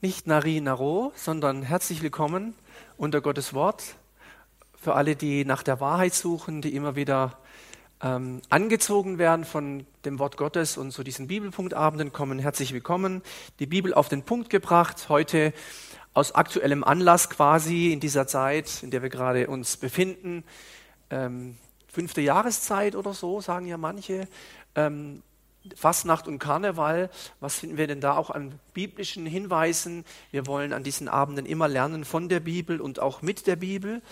Nicht Nari Naro, sondern herzlich willkommen unter Gottes Wort. Für alle, die nach der Wahrheit suchen, die immer wieder ähm, angezogen werden von dem Wort Gottes und zu diesen Bibelpunktabenden kommen, herzlich willkommen. Die Bibel auf den Punkt gebracht, heute aus aktuellem Anlass quasi in dieser Zeit, in der wir gerade uns befinden. Ähm, fünfte Jahreszeit oder so, sagen ja manche. Ähm, Fastnacht und Karneval, was finden wir denn da auch an biblischen Hinweisen? Wir wollen an diesen Abenden immer lernen von der Bibel und auch mit der Bibel.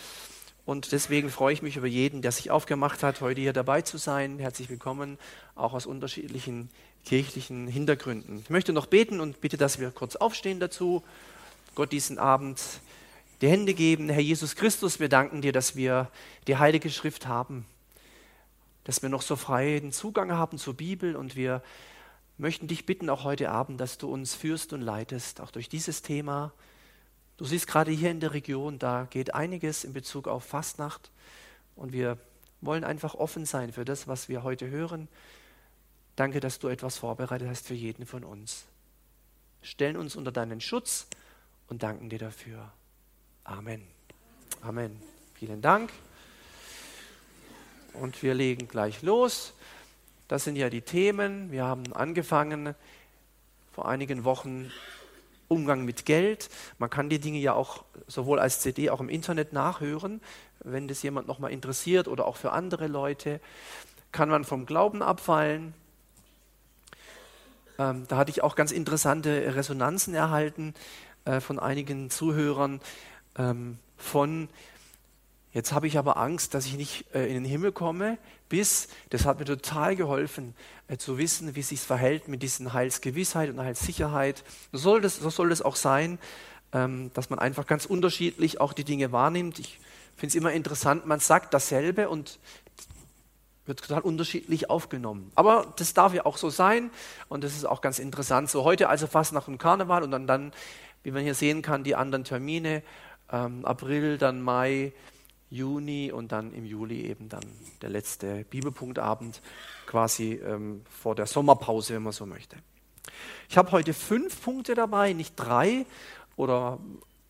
Und deswegen freue ich mich über jeden, der sich aufgemacht hat, heute hier dabei zu sein. Herzlich willkommen, auch aus unterschiedlichen kirchlichen Hintergründen. Ich möchte noch beten und bitte, dass wir kurz aufstehen dazu. Gott diesen Abend die Hände geben. Herr Jesus Christus, wir danken dir, dass wir die Heilige Schrift haben dass wir noch so freien Zugang haben zur Bibel und wir möchten dich bitten, auch heute Abend, dass du uns führst und leitest, auch durch dieses Thema. Du siehst gerade hier in der Region, da geht einiges in Bezug auf Fastnacht und wir wollen einfach offen sein für das, was wir heute hören. Danke, dass du etwas vorbereitet hast für jeden von uns. Stellen uns unter deinen Schutz und danken dir dafür. Amen. Amen. Vielen Dank. Und wir legen gleich los. Das sind ja die Themen. Wir haben angefangen vor einigen Wochen Umgang mit Geld. Man kann die Dinge ja auch sowohl als CD auch im Internet nachhören, wenn das jemand nochmal interessiert oder auch für andere Leute. Kann man vom Glauben abfallen. Ähm, da hatte ich auch ganz interessante Resonanzen erhalten äh, von einigen Zuhörern ähm, von Jetzt habe ich aber Angst, dass ich nicht äh, in den Himmel komme, bis, das hat mir total geholfen, äh, zu wissen, wie sich verhält mit diesen Heilsgewissheit und Heilssicherheit. So soll das, so soll das auch sein, ähm, dass man einfach ganz unterschiedlich auch die Dinge wahrnimmt. Ich finde es immer interessant, man sagt dasselbe und wird total unterschiedlich aufgenommen. Aber das darf ja auch so sein und das ist auch ganz interessant. So heute also fast nach dem Karneval und dann, dann wie man hier sehen kann, die anderen Termine, ähm, April, dann Mai, Juni und dann im Juli eben dann der letzte Bibelpunktabend quasi ähm, vor der Sommerpause, wenn man so möchte. Ich habe heute fünf Punkte dabei, nicht drei oder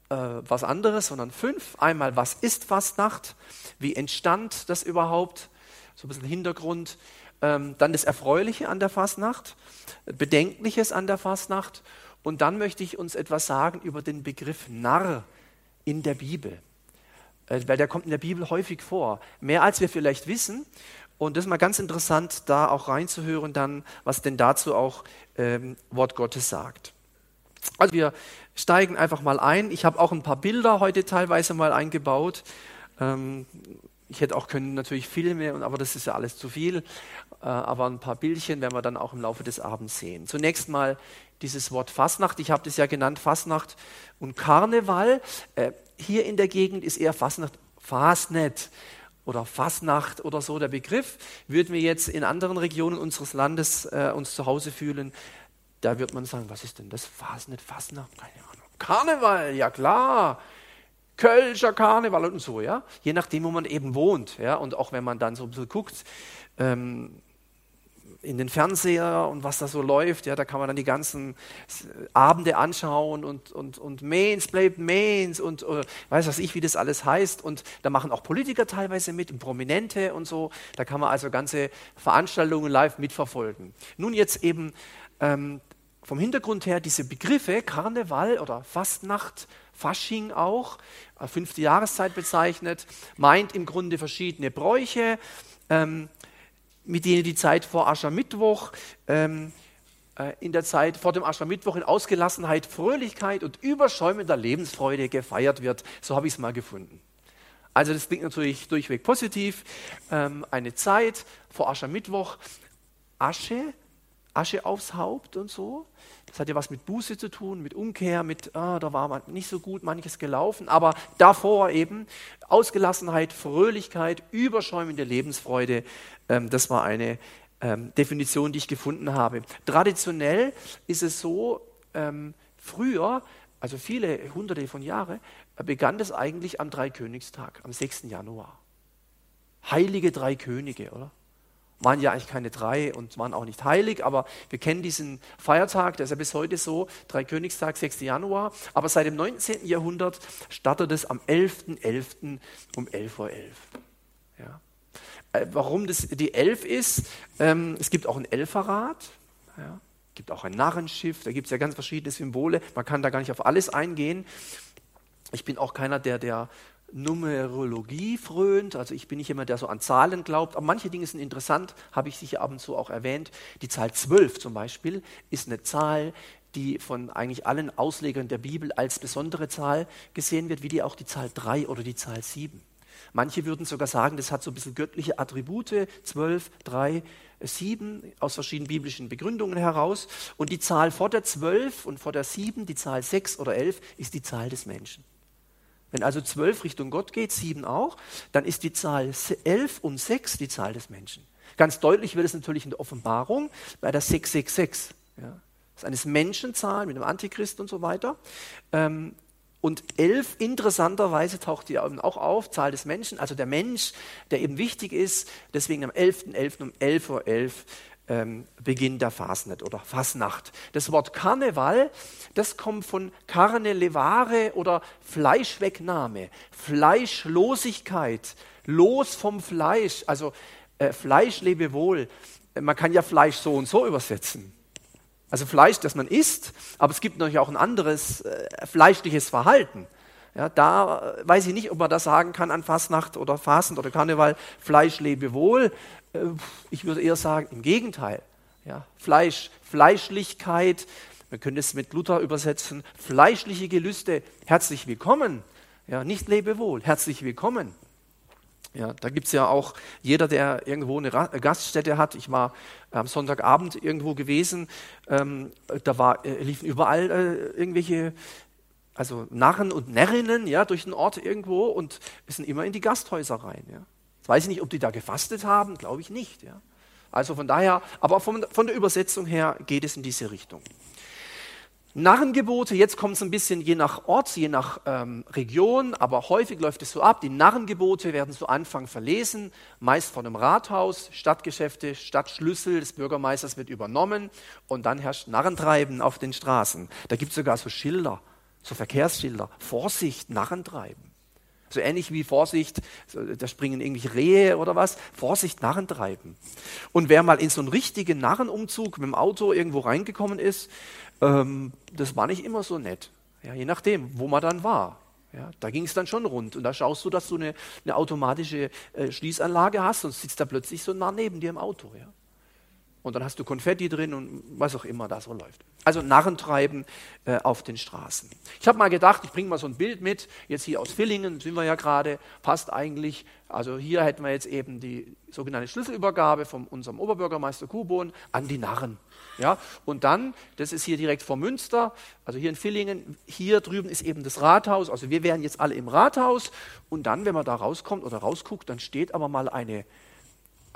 äh, was anderes, sondern fünf. Einmal, was ist Fastnacht? Wie entstand das überhaupt? So ein bisschen Hintergrund. Ähm, dann das Erfreuliche an der Fastnacht, Bedenkliches an der Fastnacht. Und dann möchte ich uns etwas sagen über den Begriff Narr in der Bibel. Äh, weil der kommt in der Bibel häufig vor. Mehr als wir vielleicht wissen. Und das ist mal ganz interessant, da auch reinzuhören, dann, was denn dazu auch ähm, Wort Gottes sagt. Also wir steigen einfach mal ein. Ich habe auch ein paar Bilder heute teilweise mal eingebaut. Ähm, ich hätte auch können natürlich Filme, aber das ist ja alles zu viel. Äh, aber ein paar Bildchen werden wir dann auch im Laufe des Abends sehen. Zunächst mal dieses Wort Fasnacht. Ich habe das ja genannt Fasnacht und Karneval. Äh, hier in der Gegend ist eher Fasnacht, Fasnet oder Fasnacht oder so der Begriff. Würden wir jetzt in anderen Regionen unseres Landes äh, uns zu Hause fühlen, da wird man sagen, was ist denn das? Fasnet, Fasnacht, keine Ahnung. Karneval, ja klar. Kölscher Karneval und so, ja. Je nachdem, wo man eben wohnt, ja. Und auch wenn man dann so ein bisschen guckt, ähm, in den Fernseher und was da so läuft, ja, da kann man dann die ganzen Abende anschauen und, und, und Mains bleibt Mains und äh, weiß was ich, wie das alles heißt. Und da machen auch Politiker teilweise mit und Prominente und so. Da kann man also ganze Veranstaltungen live mitverfolgen. Nun jetzt eben ähm, vom Hintergrund her diese Begriffe Karneval oder Fastnacht, Fasching auch, äh, fünfte Jahreszeit bezeichnet, meint im Grunde verschiedene Bräuche. Ähm, mit denen die Zeit vor Aschermittwoch, ähm, äh, in der Zeit vor dem Aschermittwoch in Ausgelassenheit, Fröhlichkeit und überschäumender Lebensfreude gefeiert wird. So habe ich es mal gefunden. Also das klingt natürlich durchweg positiv. Ähm, eine Zeit vor Aschermittwoch, Asche, Asche aufs Haupt und so. Das hat ja was mit Buße zu tun, mit Umkehr, mit, ah, da war nicht so gut manches gelaufen, aber davor eben Ausgelassenheit, Fröhlichkeit, überschäumende Lebensfreude, ähm, das war eine ähm, Definition, die ich gefunden habe. Traditionell ist es so, ähm, früher, also viele hunderte von Jahren, begann das eigentlich am Dreikönigstag, am 6. Januar. Heilige drei Könige, oder? Waren ja eigentlich keine drei und waren auch nicht heilig, aber wir kennen diesen Feiertag, der ist ja bis heute so, Dreikönigstag, 6. Januar, aber seit dem 19. Jahrhundert startet es am 11.11. .11. um 11.11 Uhr. Ja. Äh, warum das die 11 ist, ähm, es gibt auch ein Elferrad, ja. gibt auch ein Narrenschiff, da gibt es ja ganz verschiedene Symbole, man kann da gar nicht auf alles eingehen. Ich bin auch keiner, der, der Numerologie frönt. Also ich bin nicht jemand, der so an Zahlen glaubt. Aber manche Dinge sind interessant, habe ich sicher ab und zu auch erwähnt. Die Zahl 12 zum Beispiel ist eine Zahl, die von eigentlich allen Auslegern der Bibel als besondere Zahl gesehen wird, wie die auch die Zahl 3 oder die Zahl 7. Manche würden sogar sagen, das hat so ein bisschen göttliche Attribute, 12, 3, 7, aus verschiedenen biblischen Begründungen heraus. Und die Zahl vor der 12 und vor der 7, die Zahl 6 oder 11, ist die Zahl des Menschen. Wenn also zwölf Richtung Gott geht, sieben auch, dann ist die Zahl elf und sechs die Zahl des Menschen. Ganz deutlich wird es natürlich in der Offenbarung bei der 666. Ja. Das ist eine Menschenzahl mit dem Antichrist und so weiter. Ähm, und elf, interessanterweise, taucht die auch auf, Zahl des Menschen, also der Mensch, der eben wichtig ist. Deswegen am 11.11. .11. um 11.11 Uhr ähm, Beginn der Fasnet oder Fasnacht. Das Wort Karneval, das kommt von Carne levare oder Fleischwegnahme, Fleischlosigkeit, los vom Fleisch, also äh, Fleisch lebe wohl. Man kann ja Fleisch so und so übersetzen. Also Fleisch, das man isst, aber es gibt natürlich auch ein anderes äh, fleischliches Verhalten. Ja, da äh, weiß ich nicht, ob man das sagen kann an Fastnacht oder Fasten oder Karneval, Fleisch lebe wohl. Äh, ich würde eher sagen, im Gegenteil. Ja, Fleisch, Fleischlichkeit, man könnte es mit Luther übersetzen, fleischliche Gelüste, herzlich willkommen. Ja, nicht lebe wohl, herzlich willkommen. Ja, da gibt es ja auch jeder, der irgendwo eine Gaststätte hat. Ich war am Sonntagabend irgendwo gewesen, ähm, da war, äh, liefen überall äh, irgendwelche also Narren und Närrinnen ja, durch den Ort irgendwo und sind immer in die Gasthäuser rein. Ja. Jetzt weiß ich nicht, ob die da gefastet haben, glaube ich nicht. Ja. Also von daher, aber von, von der Übersetzung her geht es in diese Richtung. Narrengebote, jetzt kommt es ein bisschen je nach Ort, je nach ähm, Region, aber häufig läuft es so ab. Die Narrengebote werden zu Anfang verlesen, meist von einem Rathaus, Stadtgeschäfte, Stadtschlüssel des Bürgermeisters wird übernommen und dann herrscht Narrentreiben auf den Straßen. Da gibt es sogar so Schilder so Verkehrsschilder, Vorsicht, Narren treiben. So ähnlich wie Vorsicht, da springen irgendwelche Rehe oder was, Vorsicht, Narren treiben. Und wer mal in so einen richtigen Narrenumzug mit dem Auto irgendwo reingekommen ist, ähm, das war nicht immer so nett. Ja, je nachdem, wo man dann war. Ja, da ging es dann schon rund. Und da schaust du, dass du eine, eine automatische äh, Schließanlage hast und sitzt da plötzlich so nah neben dir im Auto. Ja. Und dann hast du Konfetti drin und was auch immer da so läuft. Also Narrentreiben äh, auf den Straßen. Ich habe mal gedacht, ich bringe mal so ein Bild mit, jetzt hier aus Villingen, sind wir ja gerade, passt eigentlich. Also hier hätten wir jetzt eben die sogenannte Schlüsselübergabe von unserem Oberbürgermeister Kubon an die Narren. Ja, und dann, das ist hier direkt vor Münster, also hier in Villingen, hier drüben ist eben das Rathaus, also wir wären jetzt alle im Rathaus und dann, wenn man da rauskommt oder rausguckt, dann steht aber mal eine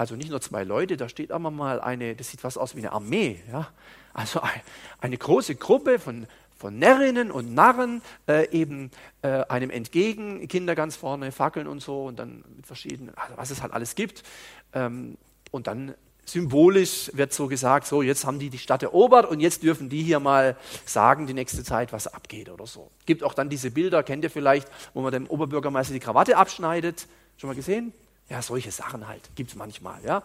also nicht nur zwei Leute, da steht aber mal eine, das sieht was aus wie eine Armee. Ja? Also eine große Gruppe von, von Närrinnen und Narren äh, eben äh, einem entgegen, Kinder ganz vorne, Fackeln und so und dann mit verschiedenen, also was es halt alles gibt. Ähm, und dann symbolisch wird so gesagt, so jetzt haben die die Stadt erobert und jetzt dürfen die hier mal sagen, die nächste Zeit, was abgeht oder so. Gibt auch dann diese Bilder, kennt ihr vielleicht, wo man dem Oberbürgermeister die Krawatte abschneidet. Schon mal gesehen? Ja, solche Sachen halt gibt es manchmal. Ja?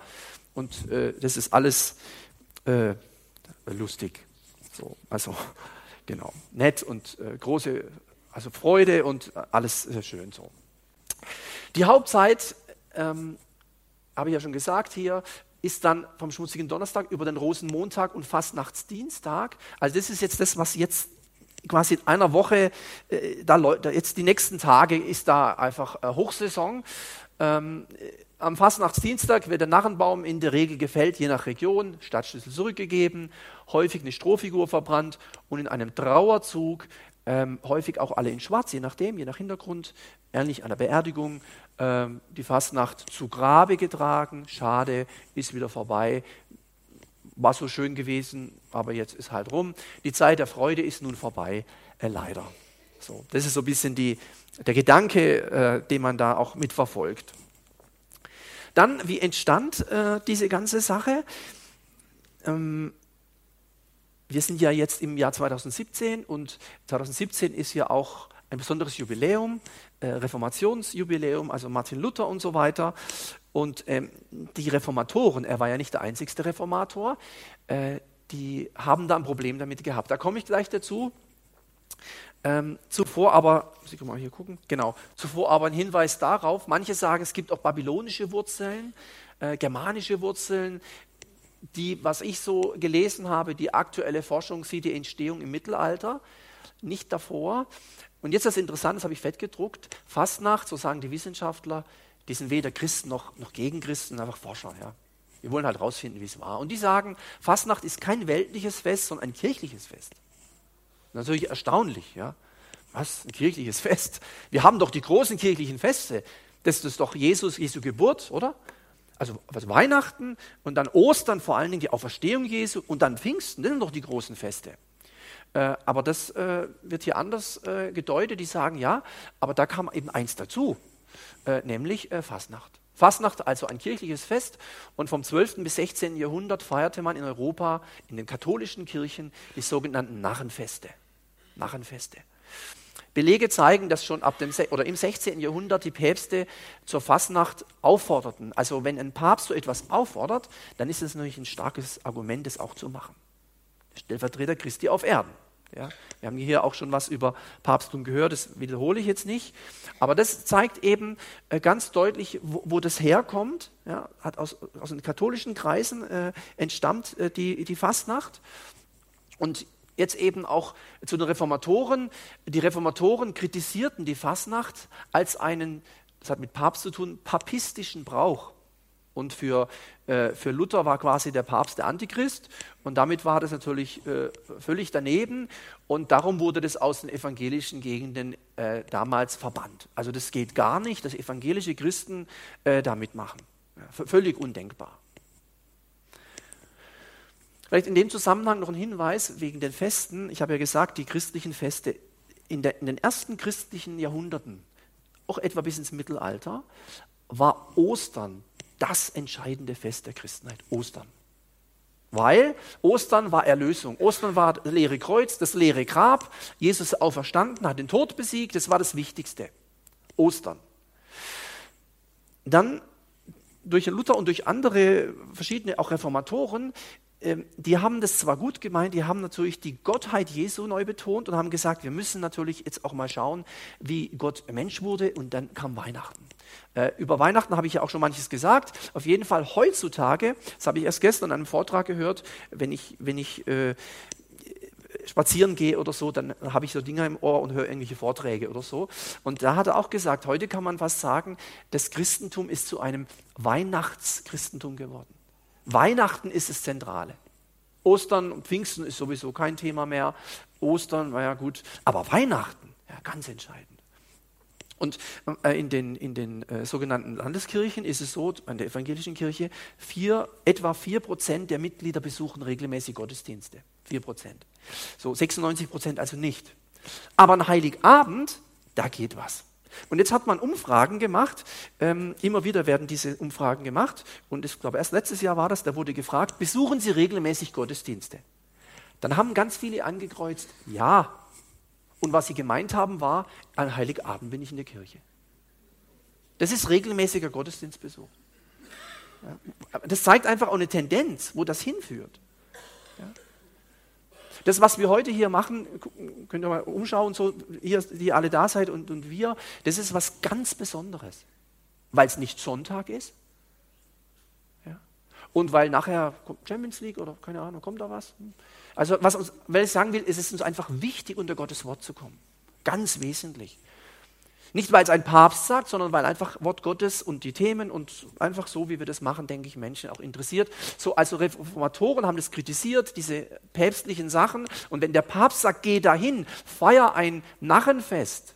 Und äh, das ist alles äh, lustig. So, also, genau. Nett und äh, große also Freude und alles schön so. Die Hauptzeit, ähm, habe ich ja schon gesagt hier, ist dann vom schmutzigen Donnerstag über den Rosenmontag und Fastnachtsdienstag. Also das ist jetzt das, was jetzt quasi in einer Woche, äh, da, jetzt die nächsten Tage ist da einfach äh, Hochsaison. Ähm, am Fastnachtsdienstag wird der Narrenbaum in der Regel gefällt, je nach Region, Stadtschlüssel zurückgegeben, häufig eine Strohfigur verbrannt und in einem Trauerzug, ähm, häufig auch alle in Schwarz, je nachdem, je nach Hintergrund, ähnlich einer Beerdigung, ähm, die Fastnacht zu Grabe getragen. Schade, ist wieder vorbei. War so schön gewesen, aber jetzt ist halt rum. Die Zeit der Freude ist nun vorbei, äh, leider. So, das ist so ein bisschen die, der Gedanke, äh, den man da auch mitverfolgt. Dann, wie entstand äh, diese ganze Sache? Ähm, wir sind ja jetzt im Jahr 2017 und 2017 ist ja auch ein besonderes Jubiläum, äh, Reformationsjubiläum, also Martin Luther und so weiter. Und ähm, die Reformatoren, er war ja nicht der einzigste Reformator, äh, die haben da ein Problem damit gehabt. Da komme ich gleich dazu. Ähm, zuvor aber, muss ich mal hier gucken, genau, zuvor aber ein Hinweis darauf, manche sagen, es gibt auch babylonische Wurzeln, äh, germanische Wurzeln, die, was ich so gelesen habe, die aktuelle Forschung sieht die Entstehung im Mittelalter, nicht davor. Und jetzt das Interessante, das habe ich fett gedruckt, Fastnacht, so sagen die Wissenschaftler, die sind weder Christen noch, noch gegen Christen, einfach Forscher. Ja. Wir wollen halt rausfinden, wie es war. Und die sagen, Fastnacht ist kein weltliches Fest, sondern ein kirchliches Fest. Natürlich erstaunlich, ja. Was? Ein kirchliches Fest? Wir haben doch die großen kirchlichen Feste. Das ist doch Jesus, Jesu Geburt, oder? Also was Weihnachten und dann Ostern, vor allen Dingen die Auferstehung Jesu und dann Pfingsten, das sind doch die großen Feste. Äh, aber das äh, wird hier anders äh, gedeutet. Die sagen ja, aber da kam eben eins dazu, äh, nämlich äh, Fastnacht. Fastnacht, also ein kirchliches Fest. Und vom 12. bis 16. Jahrhundert feierte man in Europa in den katholischen Kirchen die sogenannten Narrenfeste. Narrenfeste. Belege zeigen, dass schon ab dem oder im 16. Jahrhundert die Päpste zur Fastnacht aufforderten. Also wenn ein Papst so etwas auffordert, dann ist es natürlich ein starkes Argument, das auch zu machen. Stellvertreter Christi auf Erden. Ja, wir haben hier auch schon was über Papsttum gehört, das wiederhole ich jetzt nicht. Aber das zeigt eben äh, ganz deutlich, wo, wo das herkommt. Ja, hat aus, aus den katholischen Kreisen äh, entstammt äh, die, die Fastnacht. Und jetzt eben auch zu den Reformatoren. Die Reformatoren kritisierten die Fasnacht als einen, das hat mit Papst zu tun, papistischen Brauch. Und für, äh, für Luther war quasi der Papst der Antichrist. Und damit war das natürlich äh, völlig daneben. Und darum wurde das aus den evangelischen Gegenden äh, damals verbannt. Also das geht gar nicht, dass evangelische Christen äh, da mitmachen. Ja, völlig undenkbar. Vielleicht in dem Zusammenhang noch ein Hinweis wegen den Festen. Ich habe ja gesagt, die christlichen Feste in, der, in den ersten christlichen Jahrhunderten, auch etwa bis ins Mittelalter, war Ostern das entscheidende Fest der Christenheit. Ostern. Weil Ostern war Erlösung. Ostern war das leere Kreuz, das leere Grab. Jesus auferstanden, hat den Tod besiegt. Das war das Wichtigste. Ostern. Dann durch Luther und durch andere verschiedene auch Reformatoren die haben das zwar gut gemeint, die haben natürlich die Gottheit Jesu neu betont und haben gesagt, wir müssen natürlich jetzt auch mal schauen, wie Gott Mensch wurde und dann kam Weihnachten. Äh, über Weihnachten habe ich ja auch schon manches gesagt. Auf jeden Fall heutzutage, das habe ich erst gestern in einem Vortrag gehört, wenn ich, wenn ich äh, spazieren gehe oder so, dann habe ich so Dinge im Ohr und höre irgendwelche Vorträge oder so. Und da hat er auch gesagt, heute kann man fast sagen, das Christentum ist zu einem Weihnachtschristentum geworden. Weihnachten ist das Zentrale. Ostern und Pfingsten ist sowieso kein Thema mehr. Ostern, naja gut, aber Weihnachten, ja, ganz entscheidend. Und äh, in den, in den äh, sogenannten Landeskirchen ist es so, an der evangelischen Kirche, vier, etwa 4% der Mitglieder besuchen regelmäßig Gottesdienste. 4%. So 96% also nicht. Aber an Heiligabend, da geht was. Und jetzt hat man Umfragen gemacht, ähm, immer wieder werden diese Umfragen gemacht. Und ich glaube, erst letztes Jahr war das, da wurde gefragt, besuchen Sie regelmäßig Gottesdienste? Dann haben ganz viele angekreuzt, ja. Und was sie gemeint haben, war, an Heiligabend bin ich in der Kirche. Das ist regelmäßiger Gottesdienstbesuch. Das zeigt einfach auch eine Tendenz, wo das hinführt. Das, was wir heute hier machen, könnt ihr mal umschauen, so ihr, die alle da seid und, und wir, das ist was ganz Besonderes, weil es nicht Sonntag ist. Ja? Und weil nachher kommt Champions League oder keine Ahnung, kommt da was? Also, was uns, weil ich sagen will, ist es uns einfach wichtig, unter Gottes Wort zu kommen. Ganz wesentlich. Nicht, weil es ein Papst sagt, sondern weil einfach Wort Gottes und die Themen und einfach so, wie wir das machen, denke ich, Menschen auch interessiert. So, also Reformatoren haben das kritisiert, diese päpstlichen Sachen. Und wenn der Papst sagt, geh dahin, feier ein Narrenfest,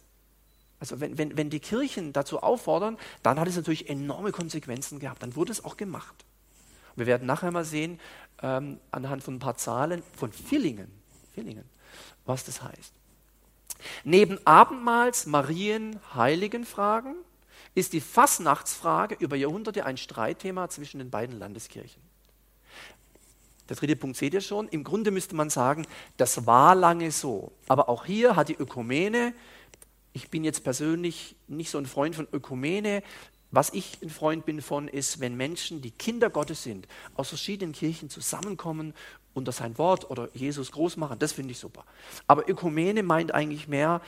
also wenn, wenn, wenn die Kirchen dazu auffordern, dann hat es natürlich enorme Konsequenzen gehabt. Dann wurde es auch gemacht. Wir werden nachher mal sehen, ähm, anhand von ein paar Zahlen von Villingen, Villingen, was das heißt. Neben Abendmahls, Marien, Heiligenfragen ist die Fastnachtsfrage über Jahrhunderte ein Streitthema zwischen den beiden Landeskirchen. Der dritte Punkt seht ihr schon. Im Grunde müsste man sagen, das war lange so. Aber auch hier hat die Ökumene, ich bin jetzt persönlich nicht so ein Freund von Ökumene, was ich ein Freund bin von, ist, wenn Menschen, die Kinder Gottes sind, aus verschiedenen Kirchen zusammenkommen unter sein Wort oder Jesus groß machen. Das finde ich super. Aber Ökumene meint eigentlich mehr,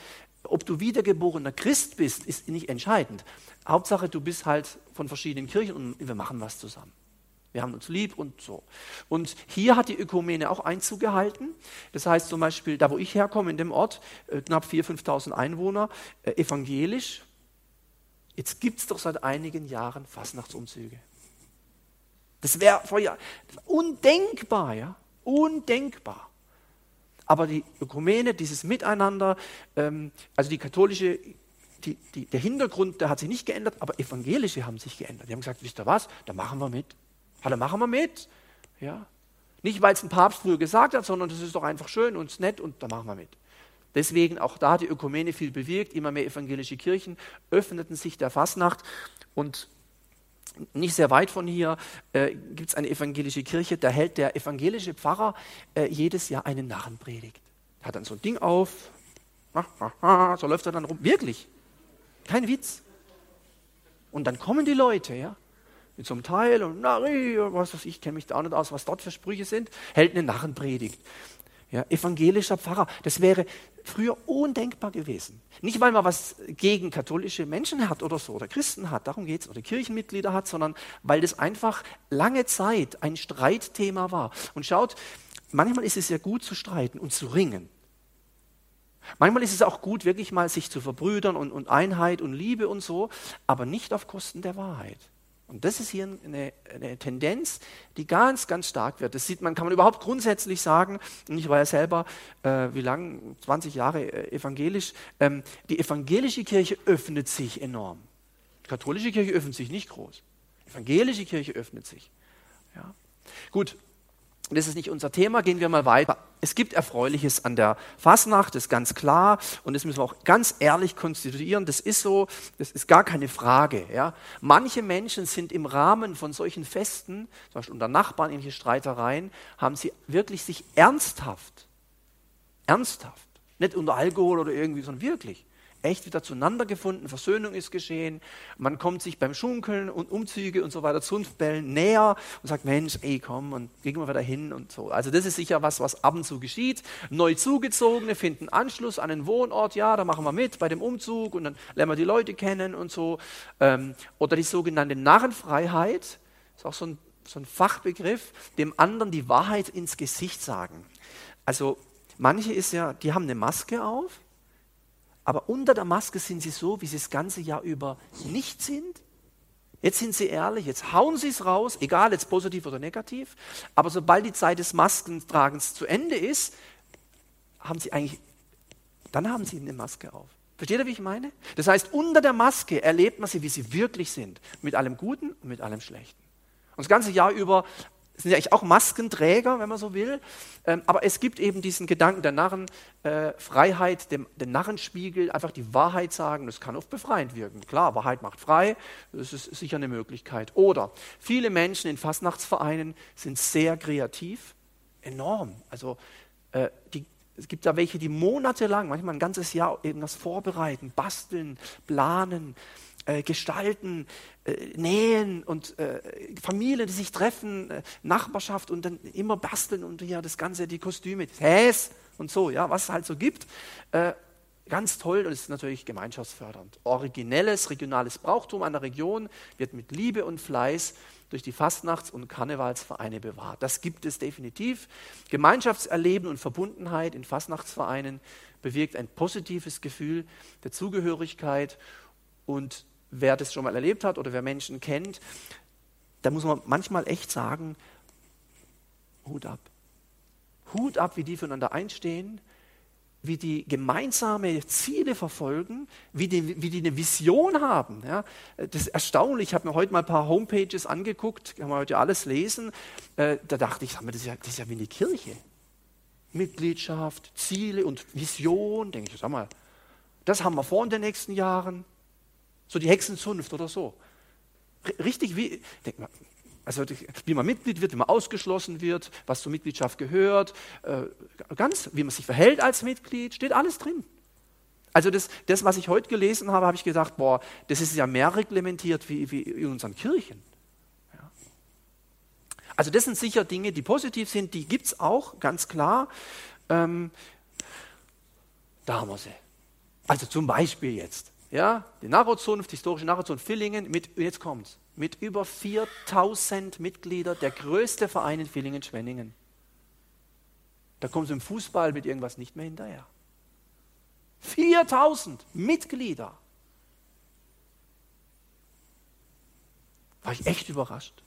ob du wiedergeborener Christ bist, ist nicht entscheidend. Hauptsache, du bist halt von verschiedenen Kirchen und wir machen was zusammen. Wir haben uns lieb und so. Und hier hat die Ökumene auch Einzug gehalten. Das heißt zum Beispiel, da wo ich herkomme, in dem Ort, äh, knapp 4.000, 5.000 Einwohner, äh, evangelisch, Jetzt gibt es doch seit einigen Jahren Fastnachtsumzüge. Das wäre vorher undenkbar, ja, undenkbar. Aber die Ökumene, dieses Miteinander, ähm, also die katholische, die, die, der Hintergrund, der hat sich nicht geändert, aber evangelische haben sich geändert. Die haben gesagt, wisst ihr was, da machen wir mit. Ja, da machen wir mit. Ja. Nicht, weil es ein Papst früher gesagt hat, sondern das ist doch einfach schön und nett und da machen wir mit. Deswegen auch da die Ökumene viel bewirkt, immer mehr evangelische Kirchen öffneten sich der Fastnacht und nicht sehr weit von hier äh, gibt es eine evangelische Kirche, da hält der evangelische Pfarrer äh, jedes Jahr eine Narrenpredigt. Hat dann so ein Ding auf, so läuft er dann rum. Wirklich, kein Witz. Und dann kommen die Leute, ja, mit so einem Teil und Nari, was weiß ich, kenne mich da auch nicht aus, was dort für Sprüche sind, hält eine Narrenpredigt. Ja, evangelischer Pfarrer, das wäre früher undenkbar gewesen. Nicht, weil man was gegen katholische Menschen hat oder so, oder Christen hat, darum geht es, oder Kirchenmitglieder hat, sondern weil das einfach lange Zeit ein Streitthema war. Und schaut, manchmal ist es ja gut zu streiten und zu ringen. Manchmal ist es auch gut, wirklich mal sich zu verbrüdern und, und Einheit und Liebe und so, aber nicht auf Kosten der Wahrheit. Und das ist hier eine, eine, Tendenz, die ganz, ganz stark wird. Das sieht man, kann man überhaupt grundsätzlich sagen, und ich war ja selber, äh, wie lange, 20 Jahre äh, evangelisch, ähm, die evangelische Kirche öffnet sich enorm. Die katholische Kirche öffnet sich nicht groß. Die evangelische Kirche öffnet sich. Ja. Gut, das ist nicht unser Thema, gehen wir mal weiter. Es gibt Erfreuliches an der Fasnacht, das ist ganz klar und das müssen wir auch ganz ehrlich konstituieren. Das ist so, das ist gar keine Frage. Ja. Manche Menschen sind im Rahmen von solchen Festen, zum Beispiel unter Nachbarn, ähnliche Streitereien, haben sie wirklich sich ernsthaft, ernsthaft, nicht unter Alkohol oder irgendwie, sondern wirklich echt wieder zueinander gefunden, Versöhnung ist geschehen, man kommt sich beim Schunkeln und Umzüge und so weiter, Zunftbällen näher und sagt, Mensch, ey, komm, und gehen wir wieder hin und so. Also das ist sicher was, was ab und zu geschieht. Neu zugezogene finden Anschluss an einen Wohnort, ja, da machen wir mit bei dem Umzug und dann lernen wir die Leute kennen und so. Ähm, oder die sogenannte Narrenfreiheit, ist auch so ein, so ein Fachbegriff, dem anderen die Wahrheit ins Gesicht sagen. Also manche ist ja, die haben eine Maske auf, aber unter der Maske sind sie so, wie sie das ganze Jahr über nicht sind. Jetzt sind sie ehrlich, jetzt hauen sie es raus, egal jetzt positiv oder negativ. Aber sobald die Zeit des Maskentragens zu Ende ist, haben sie eigentlich, dann haben sie eine Maske auf. Versteht ihr, wie ich meine? Das heißt, unter der Maske erlebt man sie, wie sie wirklich sind. Mit allem Guten und mit allem Schlechten. Und das ganze Jahr über sind ja eigentlich auch Maskenträger, wenn man so will. Ähm, aber es gibt eben diesen Gedanken der Narrenfreiheit, äh, den Narrenspiegel, einfach die Wahrheit sagen, das kann oft befreiend wirken. Klar, Wahrheit macht frei, das ist sicher eine Möglichkeit. Oder viele Menschen in Fastnachtsvereinen sind sehr kreativ, enorm. Also äh, die, es gibt da welche, die monatelang, manchmal ein ganzes Jahr irgendwas vorbereiten, basteln, planen äh, gestalten, äh, nähen und äh, Familien, die sich treffen, äh, Nachbarschaft und dann immer basteln und hier das Ganze, die Kostüme, Häs und so, ja, was es halt so gibt. Äh, ganz toll und ist natürlich gemeinschaftsfördernd. Originelles, regionales Brauchtum einer Region wird mit Liebe und Fleiß durch die Fastnachts- und Karnevalsvereine bewahrt. Das gibt es definitiv. Gemeinschaftserleben und Verbundenheit in Fastnachtsvereinen bewirkt ein positives Gefühl der Zugehörigkeit und wer das schon mal erlebt hat oder wer Menschen kennt, da muss man manchmal echt sagen, Hut ab. Hut ab, wie die füreinander einstehen, wie die gemeinsame Ziele verfolgen, wie die, wie die eine Vision haben. Ja, das ist erstaunlich. Ich habe mir heute mal ein paar Homepages angeguckt, kann man heute alles lesen. Äh, da dachte ich, das ist, ja, das ist ja wie eine Kirche. Mitgliedschaft, Ziele und Vision. Denke ich, sag mal, das haben wir vor in den nächsten Jahren. So die Hexenzunft oder so. Richtig wie, also wie man Mitglied wird, wie man ausgeschlossen wird, was zur Mitgliedschaft gehört, äh, ganz, wie man sich verhält als Mitglied, steht alles drin. Also das, das, was ich heute gelesen habe, habe ich gedacht, boah, das ist ja mehr reglementiert wie, wie in unseren Kirchen. Also das sind sicher Dinge, die positiv sind, die gibt es auch, ganz klar. Ähm, da haben wir sie. Also zum Beispiel jetzt, ja, die Narozunft, historische Narozunft Villingen, mit, jetzt kommt's, mit über 4000 Mitgliedern, der größte Verein in Villingen-Schwenningen. Da kommen sie im Fußball mit irgendwas nicht mehr hinterher. 4000 Mitglieder. War ich echt überrascht.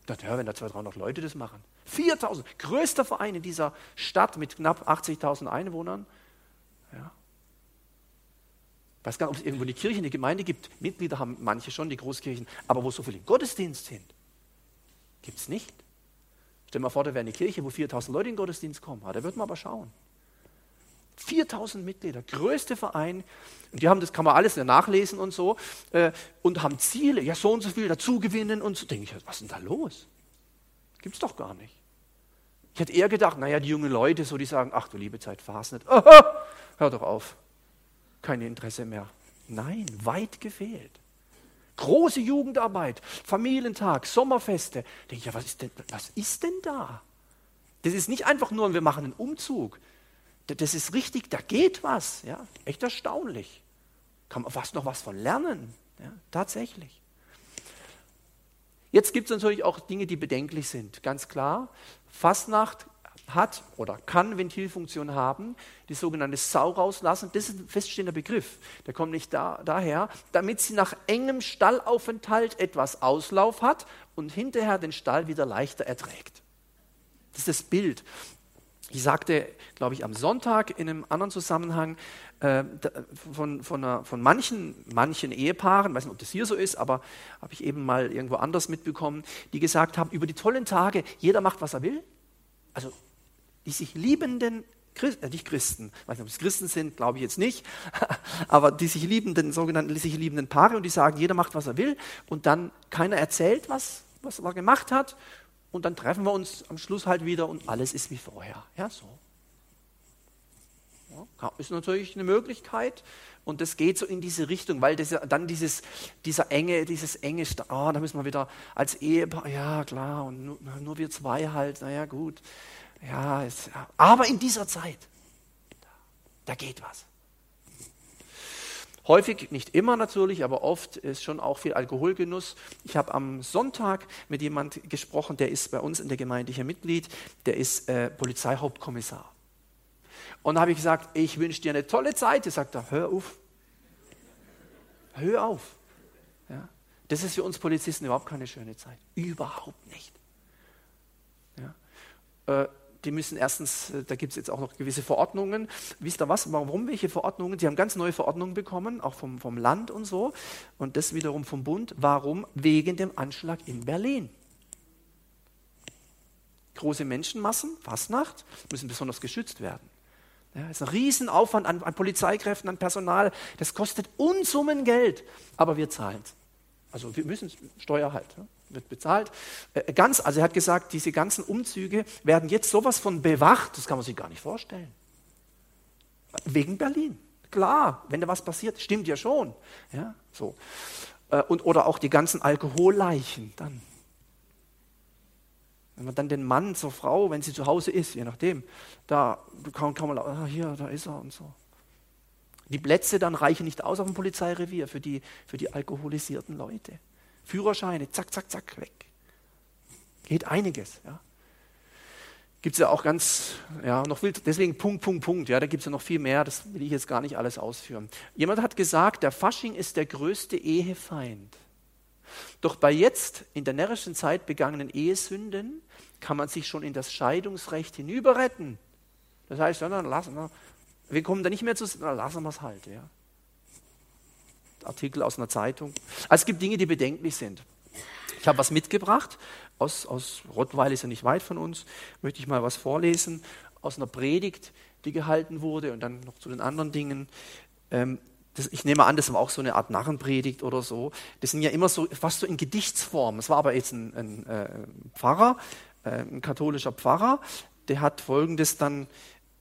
Ich dachte, ja, wenn da 200, 300 Leute das machen. 4000, größter Verein in dieser Stadt mit knapp 80.000 Einwohnern. Ja. Ich weiß gar nicht, ob es irgendwo eine Kirche, eine Gemeinde gibt. Mitglieder haben manche schon, die Großkirchen. Aber wo so viele im Gottesdienst sind, gibt es nicht. Stell dir mal vor, da wäre eine Kirche, wo 4000 Leute in den Gottesdienst kommen. Ja, da wird man aber schauen. 4000 Mitglieder, größte Verein. Und die haben, das kann man alles nachlesen und so, äh, und haben Ziele, ja, so und so viel dazugewinnen und so. Denke ich, was ist denn da los? Gibt es doch gar nicht. Ich hätte eher gedacht, naja, die jungen Leute, so die sagen, ach du liebe Zeit, verhass nicht. Aha, hör doch auf. Kein Interesse mehr. Nein, weit gefehlt. Große Jugendarbeit, Familientag, Sommerfeste. Denke ich, ja, was ist denn, was ist denn da? Das ist nicht einfach nur, wir machen einen Umzug das ist richtig, da geht was. Ja? Echt erstaunlich. Kann man fast noch was von lernen. Ja? Tatsächlich. Jetzt gibt es natürlich auch Dinge, die bedenklich sind. Ganz klar, Fastnacht hat oder kann Ventilfunktion haben, die sogenannte Sau rauslassen. Das ist ein feststehender Begriff. Der kommt nicht da, daher, damit sie nach engem Stallaufenthalt etwas Auslauf hat und hinterher den Stall wieder leichter erträgt. Das ist das Bild. Ich sagte, glaube ich, am Sonntag in einem anderen Zusammenhang äh, von, von, einer, von, manchen, manchen Ehepaaren, weiß nicht, ob das hier so ist, aber habe ich eben mal irgendwo anders mitbekommen, die gesagt haben, über die tollen Tage, jeder macht, was er will. Also die sich liebenden Christen, äh, nicht Christen, weiß nicht, ob es Christen sind, glaube ich jetzt nicht, aber die sich liebenden, sogenannten sich liebenden Paare und die sagen, jeder macht, was er will und dann keiner erzählt, was, was er gemacht hat und dann treffen wir uns am Schluss halt wieder und alles ist wie vorher. Ja, so. Ja, ist natürlich eine Möglichkeit und das geht so in diese Richtung, weil das dann dieses, dieser enge, dieses enge, oh, da müssen wir wieder als Ehepaar, ja klar, und nur, nur wir zwei halt, naja gut. Ja, es, aber in dieser Zeit, da geht was. Häufig, nicht immer natürlich, aber oft ist schon auch viel Alkoholgenuss. Ich habe am Sonntag mit jemand gesprochen, der ist bei uns in der Gemeinde hier Mitglied, der ist äh, Polizeihauptkommissar. Und da habe ich gesagt, ich wünsche dir eine tolle Zeit. Er sagt hör auf. Hör auf. Ja? Das ist für uns Polizisten überhaupt keine schöne Zeit. Überhaupt nicht. Ja? Äh, die müssen erstens, äh, da gibt es jetzt auch noch gewisse Verordnungen. Wisst ihr was? Warum welche Verordnungen? Die haben ganz neue Verordnungen bekommen, auch vom, vom Land und so. Und das wiederum vom Bund. Warum? Wegen dem Anschlag in Berlin. Große Menschenmassen, Fastnacht, müssen besonders geschützt werden. Ja, das ist ein Riesenaufwand an, an Polizeikräften, an Personal. Das kostet Unsummen Geld, aber wir zahlen es. Also wir müssen Steuer halt. Ja wird bezahlt. Äh, ganz, also er hat gesagt, diese ganzen Umzüge werden jetzt sowas von bewacht, das kann man sich gar nicht vorstellen. Wegen Berlin. Klar, wenn da was passiert, stimmt ja schon. Ja, so. Äh, und, oder auch die ganzen Alkoholleichen dann. Wenn man dann den Mann zur Frau, wenn sie zu Hause ist, je nachdem, da kann, kann man, ah, hier, da ist er und so. Die Plätze dann reichen nicht aus auf dem Polizeirevier für die, für die alkoholisierten Leute. Führerscheine, zack, zack, zack, weg. Geht einiges. Ja. Gibt es ja auch ganz, ja, noch viel, deswegen Punkt, Punkt, Punkt. Ja, da gibt es ja noch viel mehr, das will ich jetzt gar nicht alles ausführen. Jemand hat gesagt, der Fasching ist der größte Ehefeind. Doch bei jetzt in der närrischen Zeit begangenen Ehesünden kann man sich schon in das Scheidungsrecht hinüberretten. Das heißt, ja, dann lassen wir, wir kommen da nicht mehr zu, dann lassen wir es halt. Ja. Artikel aus einer Zeitung. Also es gibt Dinge, die bedenklich sind. Ich habe was mitgebracht, aus, aus Rottweil ist ja nicht weit von uns, möchte ich mal was vorlesen, aus einer Predigt, die gehalten wurde und dann noch zu den anderen Dingen. Ähm, das, ich nehme an, das war auch so eine Art Narrenpredigt oder so. Das sind ja immer so, fast so in Gedichtsform. Es war aber jetzt ein, ein, äh, Pfarrer, äh, ein katholischer Pfarrer, der hat folgendes dann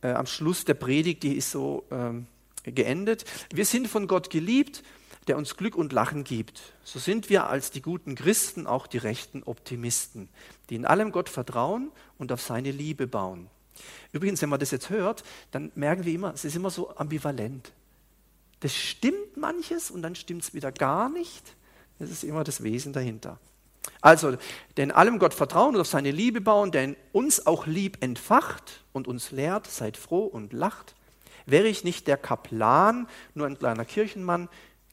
äh, am Schluss der Predigt, die ist so ähm, geendet. Wir sind von Gott geliebt, der uns Glück und Lachen gibt. So sind wir als die guten Christen auch die rechten Optimisten, die in allem Gott vertrauen und auf seine Liebe bauen. Übrigens, wenn man das jetzt hört, dann merken wir immer, es ist immer so ambivalent. Das stimmt manches und dann stimmt es wieder gar nicht. Das ist immer das Wesen dahinter. Also, denn allem Gott vertrauen und auf seine Liebe bauen, der uns auch lieb entfacht und uns lehrt, seid froh und lacht. Wäre ich nicht der Kaplan, nur ein kleiner Kirchenmann,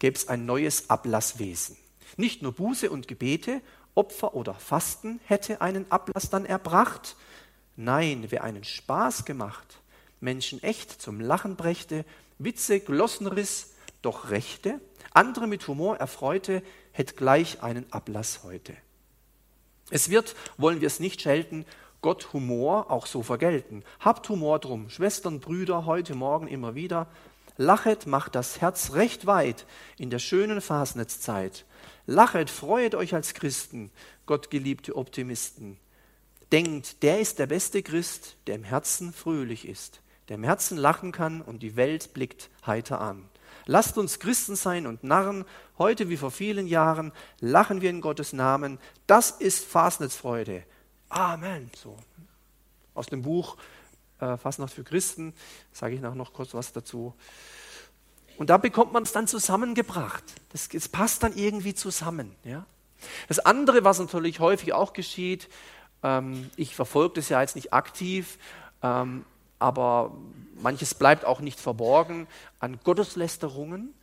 gäbe es ein neues Ablasswesen. Nicht nur Buße und Gebete, Opfer oder Fasten hätte einen Ablass dann erbracht. Nein, wer einen Spaß gemacht, Menschen echt zum Lachen brächte, Witze glossen riss, doch Rechte, andere mit Humor erfreute, hätte gleich einen Ablass heute. Es wird, wollen wir es nicht schelten, Gott Humor auch so vergelten. Habt Humor drum, Schwestern, Brüder, heute Morgen immer wieder. Lachet, macht das Herz recht weit in der schönen Fasnetzzeit. Lachet, freuet euch als Christen, Gott geliebte Optimisten. Denkt, der ist der beste Christ, der im Herzen fröhlich ist der im Herzen lachen kann und die Welt blickt heiter an. Lasst uns Christen sein und Narren, heute wie vor vielen Jahren, lachen wir in Gottes Namen. Das ist Fasnetsfreude. Amen. So. Aus dem Buch äh, Fastnacht für Christen sage ich noch kurz was dazu. Und da bekommt man es dann zusammengebracht. Das, das passt dann irgendwie zusammen. Ja? Das andere, was natürlich häufig auch geschieht, ähm, ich verfolge das ja jetzt nicht aktiv, ähm, aber manches bleibt auch nicht verborgen an Gotteslästerungen,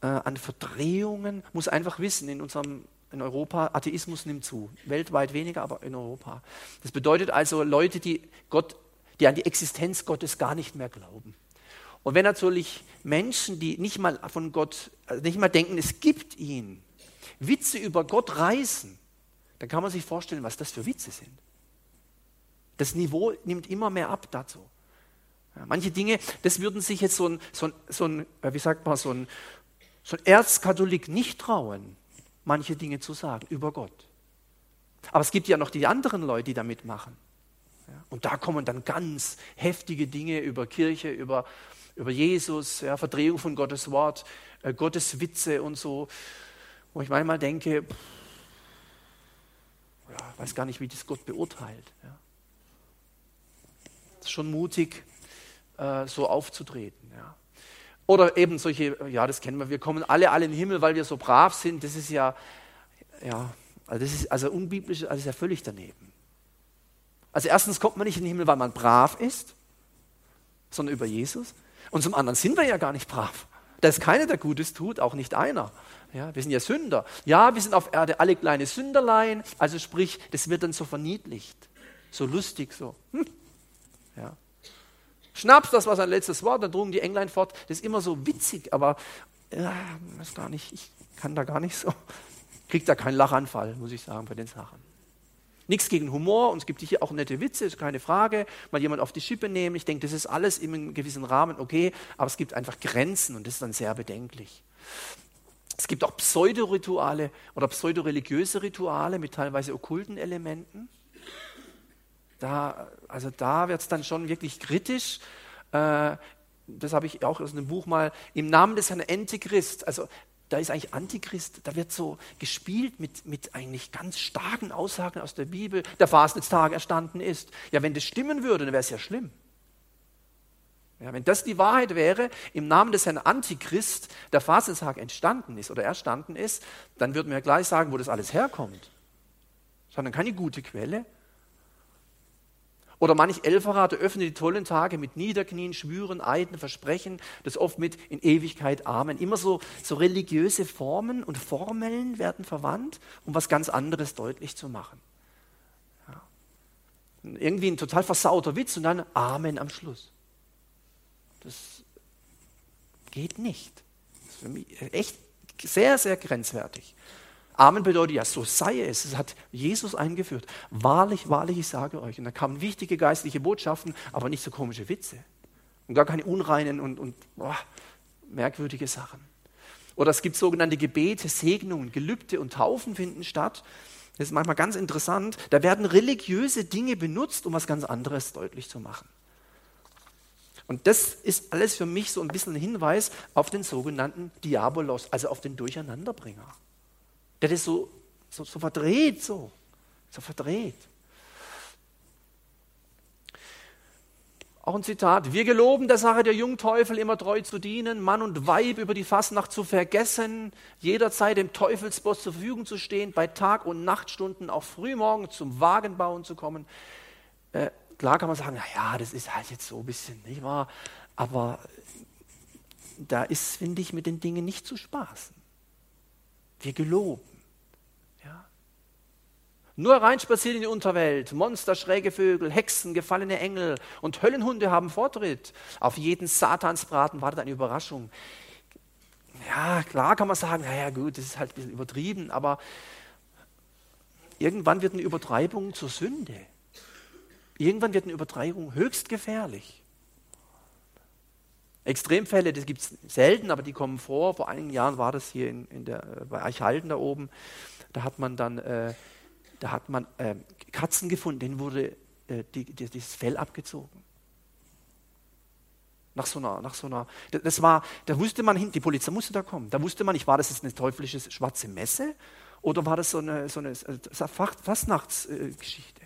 äh, an Verdrehungen. Muss einfach wissen, in unserem in Europa, Atheismus nimmt zu. Weltweit weniger, aber in Europa. Das bedeutet also Leute, die, Gott, die an die Existenz Gottes gar nicht mehr glauben. Und wenn natürlich Menschen, die nicht mal von Gott, also nicht mal denken, es gibt ihn, Witze über Gott reißen, dann kann man sich vorstellen, was das für Witze sind. Das Niveau nimmt immer mehr ab dazu. Ja, manche Dinge, das würden sich jetzt so ein, so ein, so ein wie sagt man, so ein, so ein Erzkatholik nicht trauen, manche Dinge zu sagen über Gott. Aber es gibt ja noch die anderen Leute, die da mitmachen. Ja, und da kommen dann ganz heftige Dinge über Kirche, über, über Jesus, ja, Verdrehung von Gottes Wort, äh, Gottes Witze und so, wo ich manchmal denke, pff, ja, weiß gar nicht, wie das Gott beurteilt. Ja. Das ist schon mutig, äh, so aufzutreten. Ja. Oder eben solche, ja, das kennen wir, wir kommen alle, alle in den Himmel, weil wir so brav sind. Das ist ja, ja, also das ist also unbiblisch, also ist ja völlig daneben. Also erstens kommt man nicht in den Himmel, weil man brav ist, sondern über Jesus. Und zum anderen sind wir ja gar nicht brav. Da ist keiner, der Gutes tut, auch nicht einer. Ja, wir sind ja Sünder. Ja, wir sind auf Erde alle kleine Sünderlein. Also sprich, das wird dann so verniedlicht, so lustig, so. Hm. Ja. Schnaps, das war sein letztes Wort, dann trugen die Englein fort. Das ist immer so witzig, aber ja, weiß gar nicht, ich kann da gar nicht so. Kriegt da keinen Lachanfall, muss ich sagen, bei den Sachen. Nichts gegen Humor und es gibt hier auch nette Witze, ist keine Frage. Mal jemand auf die Schippe nehmen. Ich denke, das ist alles in einem gewissen Rahmen okay, aber es gibt einfach Grenzen und das ist dann sehr bedenklich. Es gibt auch Pseudorituale oder pseudoreligiöse Rituale mit teilweise okkulten Elementen. Da, also da wird es dann schon wirklich kritisch. Äh, das habe ich auch aus einem Buch mal, im Namen des Herrn Antichrist, also da ist eigentlich Antichrist, da wird so gespielt mit, mit eigentlich ganz starken Aussagen aus der Bibel, der Fastenztag erstanden ist. Ja, wenn das stimmen würde, dann wäre es ja schlimm. Ja, wenn das die Wahrheit wäre, im Namen des Herrn Antichrist der Fastenztag entstanden ist oder erstanden ist, dann würden wir gleich sagen, wo das alles herkommt. Sondern keine gute Quelle, oder manch Elferate öffnet die tollen Tage mit Niederknien, Schwüren, Eiden, Versprechen, das oft mit in Ewigkeit Amen. Immer so, so religiöse Formen und Formeln werden verwandt, um was ganz anderes deutlich zu machen. Ja. Irgendwie ein total versauter Witz und dann Amen am Schluss. Das geht nicht. Das ist für mich echt sehr, sehr grenzwertig. Amen bedeutet ja, so sei es. Es hat Jesus eingeführt. Wahrlich, wahrlich, ich sage euch. Und da kamen wichtige geistliche Botschaften, aber nicht so komische Witze. Und gar keine unreinen und, und boah, merkwürdige Sachen. Oder es gibt sogenannte Gebete, Segnungen, Gelübde und Taufen finden statt. Das ist manchmal ganz interessant. Da werden religiöse Dinge benutzt, um was ganz anderes deutlich zu machen. Und das ist alles für mich so ein bisschen ein Hinweis auf den sogenannten Diabolos, also auf den Durcheinanderbringer. Der das so, so, so verdreht, so, so verdreht. Auch ein Zitat. Wir geloben der Sache der Jungteufel immer treu zu dienen, Mann und Weib über die Fasnacht zu vergessen, jederzeit dem Teufelsboss zur Verfügung zu stehen, bei Tag- und Nachtstunden auch frühmorgen zum Wagenbauen zu kommen. Äh, klar kann man sagen, naja, das ist halt jetzt so ein bisschen, nicht wahr? Aber da ist, finde ich, mit den Dingen nicht zu spaßen. Wir geloben. Nur reinspaziert in die Unterwelt, Monster, schräge Vögel, Hexen, gefallene Engel und Höllenhunde haben Vortritt. Auf jeden Satansbraten wartet eine Überraschung. Ja, klar kann man sagen, naja gut, das ist halt ein bisschen übertrieben, aber irgendwann wird eine Übertreibung zur Sünde. Irgendwann wird eine Übertreibung höchst gefährlich. Extremfälle, das gibt es selten, aber die kommen vor. Vor einigen Jahren war das hier in, in der, äh, bei Eichhalden da oben. Da hat man dann äh, da hat man äh, Katzen gefunden, denen wurde äh, die, die, dieses Fell abgezogen. Nach so einer, nach so einer, das war, da wusste man, die Polizei musste da kommen. Da wusste man nicht, war das jetzt eine teuflische schwarze Messe oder war das so eine, so eine äh, Fastnachtsgeschichte?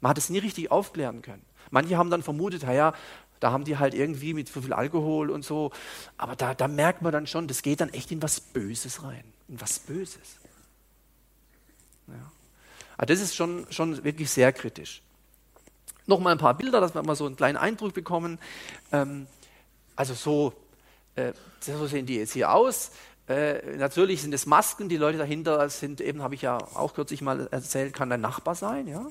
Man hat es nie richtig aufklären können. Manche haben dann vermutet, ja, da haben die halt irgendwie mit so viel Alkohol und so. Aber da, da merkt man dann schon, das geht dann echt in was Böses rein. In was Böses. Ja. Ah, das ist schon, schon wirklich sehr kritisch. Nochmal ein paar Bilder, dass wir mal so einen kleinen Eindruck bekommen. Ähm, also so, äh, so sehen die jetzt hier aus. Äh, natürlich sind es Masken, die Leute dahinter sind, eben habe ich ja auch kürzlich mal erzählt, kann dein Nachbar sein, ja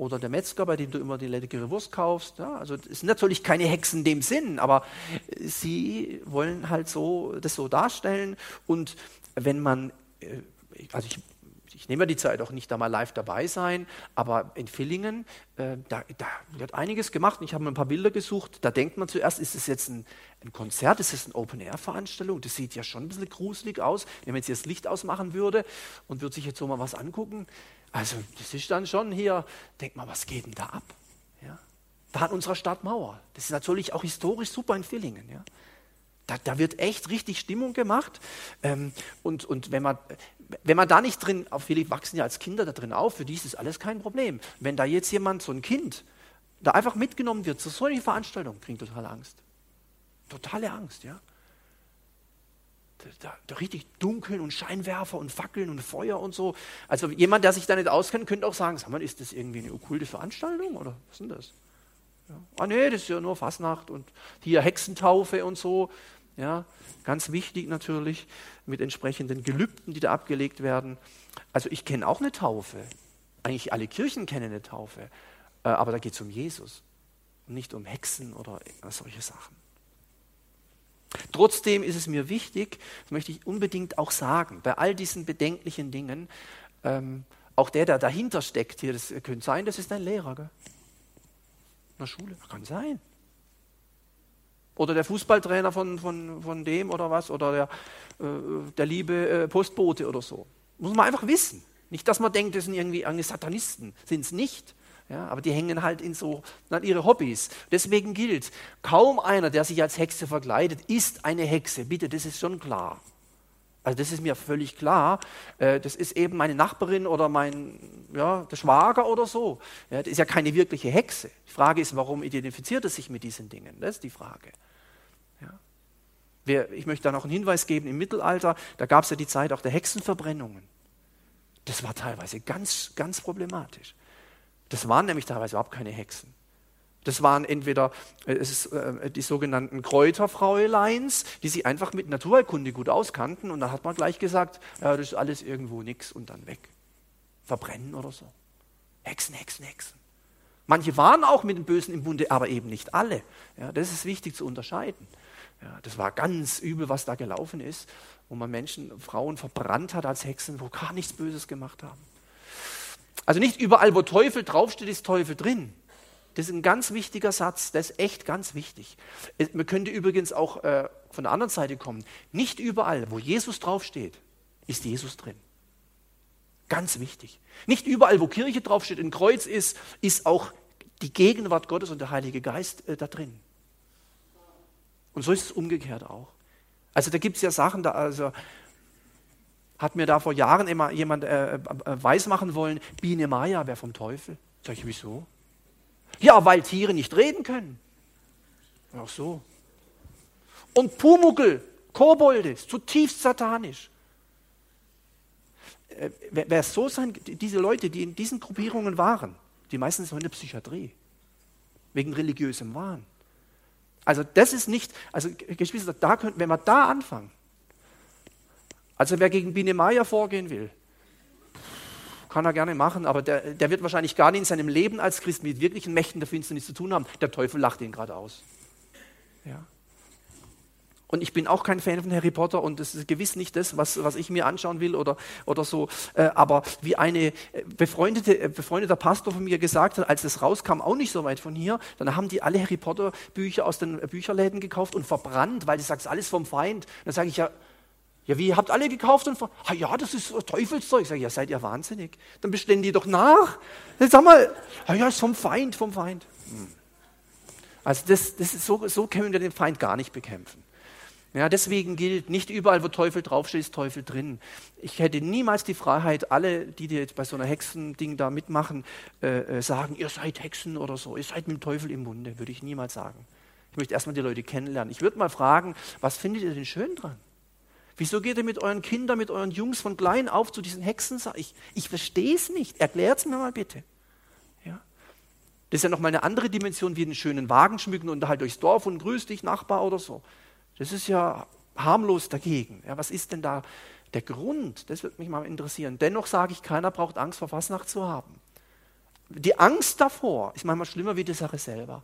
oder der Metzger, bei dem du immer die leckere Wurst kaufst. Ja, also es sind natürlich keine Hexen in dem Sinn, aber sie wollen halt so das so darstellen. Und wenn man, äh, also ich, ich nehme die Zeit auch nicht da mal live dabei sein, aber in Villingen, äh, da, da, wird einiges gemacht. Ich habe mir ein paar Bilder gesucht. Da denkt man zuerst, ist es jetzt ein, ein Konzert, ist es eine Open-Air-Veranstaltung? Das sieht ja schon ein bisschen gruselig aus, wenn man jetzt hier das Licht ausmachen würde und würde sich jetzt so mal was angucken. Also das ist dann schon hier, denk mal, was geht denn da ab? Ja? Da an unserer Stadtmauer. Das ist natürlich auch historisch super in Villingen. Ja? Da, da wird echt richtig Stimmung gemacht. Ähm, und und wenn, man, wenn man da nicht drin, auch viele wachsen ja als Kinder da drin auf, für die ist das alles kein Problem. Wenn da jetzt jemand, so ein Kind, da einfach mitgenommen wird zu so einer Veranstaltung, kriegt total Angst. Totale Angst, ja da, da richtig dunkeln und Scheinwerfer und Fackeln und Feuer und so. Also jemand, der sich da nicht auskennt, könnte auch sagen, sag mal, ist das irgendwie eine okkulte Veranstaltung oder was ist denn das? Ja. Ah nee, das ist ja nur Fasnacht und hier Hexentaufe und so. Ja, ganz wichtig natürlich mit entsprechenden Gelübden, die da abgelegt werden. Also ich kenne auch eine Taufe. Eigentlich alle Kirchen kennen eine Taufe. Äh, aber da geht es um Jesus, nicht um Hexen oder solche Sachen. Trotzdem ist es mir wichtig, das möchte ich unbedingt auch sagen, bei all diesen bedenklichen Dingen, ähm, auch der, der dahinter steckt hier, das könnte sein, das ist ein Lehrer, gell? In der Schule, kann sein. Oder der Fußballtrainer von, von, von dem oder was, oder der, äh, der liebe äh, Postbote oder so. Muss man einfach wissen. Nicht, dass man denkt, das sind irgendwie Satanisten, sind es nicht. Ja, aber die hängen halt in so an ihre Hobbys. Deswegen gilt, kaum einer, der sich als Hexe verkleidet, ist eine Hexe. Bitte, das ist schon klar. Also das ist mir völlig klar. Äh, das ist eben meine Nachbarin oder mein ja, der Schwager oder so. Ja, das ist ja keine wirkliche Hexe. Die Frage ist, warum identifiziert er sich mit diesen Dingen? Das ist die Frage. Ja. Ich möchte da noch einen Hinweis geben. Im Mittelalter, da gab es ja die Zeit auch der Hexenverbrennungen. Das war teilweise ganz, ganz problematisch. Das waren nämlich teilweise überhaupt keine Hexen. Das waren entweder äh, ist, äh, die sogenannten Kräuterfräuleins, die sich einfach mit Naturheilkunde gut auskannten und dann hat man gleich gesagt, ja, das ist alles irgendwo nix und dann weg. Verbrennen oder so. Hexen, Hexen, Hexen. Manche waren auch mit dem Bösen im Bunde, aber eben nicht alle. Ja, das ist wichtig zu unterscheiden. Ja, das war ganz übel, was da gelaufen ist, wo man Menschen, Frauen verbrannt hat als Hexen, wo gar nichts Böses gemacht haben. Also nicht überall, wo Teufel draufsteht, ist Teufel drin. Das ist ein ganz wichtiger Satz, das ist echt ganz wichtig. Man könnte übrigens auch äh, von der anderen Seite kommen, nicht überall, wo Jesus draufsteht, ist Jesus drin. Ganz wichtig. Nicht überall, wo Kirche draufsteht, ein Kreuz ist, ist auch die Gegenwart Gottes und der Heilige Geist äh, da drin. Und so ist es umgekehrt auch. Also da gibt es ja Sachen, da also hat mir da vor Jahren immer jemand äh, äh, weismachen wollen, Biene Maya wäre vom Teufel. Sag ich, wieso? Ja, weil Tiere nicht reden können. Ach so. Und Pumuckel, Kobolde, zutiefst satanisch. Äh, wer es so sein, diese Leute, die in diesen Gruppierungen waren, die meisten sind in der Psychiatrie, wegen religiösem Wahn. Also das ist nicht, also Geschwister, da können, wenn wir da anfangen, also wer gegen Biene Maya vorgehen will, kann er gerne machen, aber der, der wird wahrscheinlich gar nicht in seinem Leben als Christ mit wirklichen Mächten der Finsternis zu tun haben. Der Teufel lacht ihn gerade aus. Ja. Und ich bin auch kein Fan von Harry Potter und das ist gewiss nicht das, was, was ich mir anschauen will oder, oder so. Äh, aber wie eine äh, befreundete, äh, befreundeter Pastor von mir gesagt hat, als das rauskam, auch nicht so weit von hier, dann haben die alle Harry Potter Bücher aus den Bücherläden gekauft und verbrannt, weil die sagt, alles vom Feind. Dann sage ich ja, ja, wie, ihr habt alle gekauft und ah ja, das ist Teufelszeug. Ich sage, ja, seid ihr wahnsinnig? Dann bestellen die doch nach. Jetzt sag mal, ah ja, ist vom Feind, vom Feind. Hm. Also das, das ist so, so können wir den Feind gar nicht bekämpfen. Ja, deswegen gilt, nicht überall, wo Teufel draufsteht, ist Teufel drin. Ich hätte niemals die Freiheit, alle, die jetzt bei so einer Hexending da mitmachen, äh, äh, sagen, ihr seid Hexen oder so, ihr seid mit dem Teufel im Munde, würde ich niemals sagen. Ich möchte erstmal die Leute kennenlernen. Ich würde mal fragen, was findet ihr denn schön dran? Wieso geht ihr mit euren Kindern, mit euren Jungs von klein auf zu diesen Hexen? Ich, ich verstehe es nicht. Erklärt es mir mal bitte. Das ist ja nochmal eine andere Dimension wie einen schönen Wagen schmücken und halt durchs Dorf und grüß dich, Nachbar oder so. Das ist ja harmlos dagegen. Ja, was ist denn da der Grund? Das würde mich mal interessieren. Dennoch sage ich, keiner braucht Angst vor Fasnacht zu haben. Die Angst davor ist manchmal schlimmer wie die Sache selber.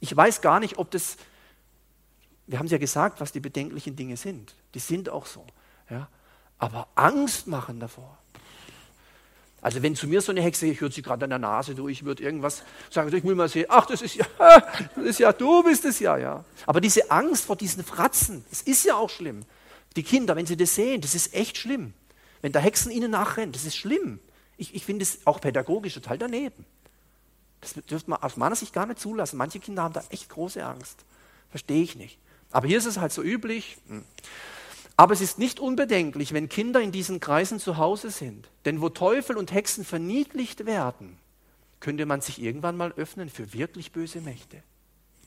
Ich weiß gar nicht, ob das, wir haben es ja gesagt, was die bedenklichen Dinge sind. Die sind auch so. Ja? Aber Angst machen davor, also wenn zu mir so eine Hexe, ich würde sie gerade an der Nase durch, ich würde irgendwas sagen, ich will mal sehen, ach, das ist ja, das ist ja, du bist es ja, ja. Aber diese Angst vor diesen Fratzen, das ist ja auch schlimm. Die Kinder, wenn sie das sehen, das ist echt schlimm. Wenn der Hexen ihnen nachrennt, das ist schlimm. Ich, ich finde es auch pädagogisch total daneben. Das dürfte man aus meiner Sicht gar nicht zulassen. Manche Kinder haben da echt große Angst. Verstehe ich nicht. Aber hier ist es halt so üblich. Aber es ist nicht unbedenklich, wenn Kinder in diesen Kreisen zu Hause sind. Denn wo Teufel und Hexen verniedlicht werden, könnte man sich irgendwann mal öffnen für wirklich böse Mächte.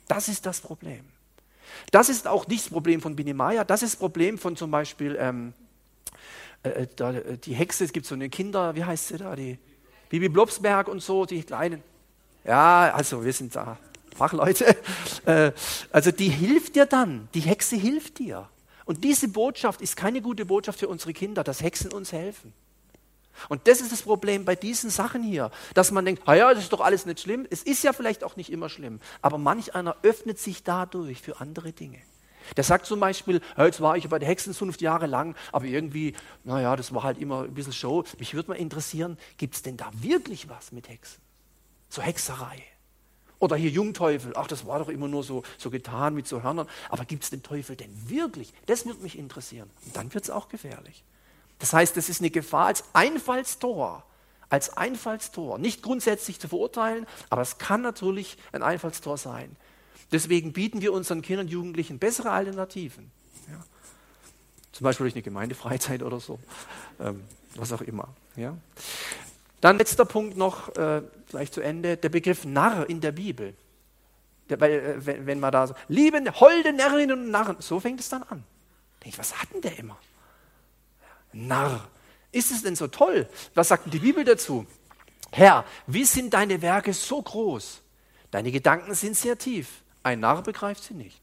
Das ist das Problem. Das ist auch nicht das Problem von Binemaya, das ist das Problem von zum Beispiel ähm, äh, äh da, äh, die Hexe, es gibt so eine Kinder, wie heißt sie da, die Bibi Blobsberg und so, die kleinen. Ja, also wir sind da Fachleute. Äh, also die hilft dir dann, die Hexe hilft dir. Und diese Botschaft ist keine gute Botschaft für unsere Kinder, dass Hexen uns helfen. Und das ist das Problem bei diesen Sachen hier, dass man denkt, ja, das ist doch alles nicht schlimm. Es ist ja vielleicht auch nicht immer schlimm, aber manch einer öffnet sich dadurch für andere Dinge. Der sagt zum Beispiel, jetzt war ich bei der Hexenzunft Jahre lang, aber irgendwie, naja, das war halt immer ein bisschen Show. Mich würde mal interessieren, gibt es denn da wirklich was mit Hexen? So Hexerei. Oder hier Jungteufel, ach, das war doch immer nur so, so getan mit so Hörnern. Aber gibt es den Teufel denn wirklich? Das würde mich interessieren. Und dann wird es auch gefährlich. Das heißt, das ist eine Gefahr als Einfallstor. Als Einfallstor. Nicht grundsätzlich zu verurteilen, aber es kann natürlich ein Einfallstor sein. Deswegen bieten wir unseren Kindern und Jugendlichen bessere Alternativen. Ja. Zum Beispiel durch eine Gemeindefreizeit oder so. Ähm, was auch immer. Ja. Dann letzter Punkt noch, äh, gleich zu Ende, der Begriff Narr in der Bibel. Der, weil, äh, wenn, wenn man da so, liebe, holde Närrinnen und Narren, so fängt es dann an. Denke ich, was hat denn der immer? Narr. Ist es denn so toll? Was sagt denn die Bibel dazu? Herr, wie sind deine Werke so groß? Deine Gedanken sind sehr tief. Ein Narr begreift sie nicht.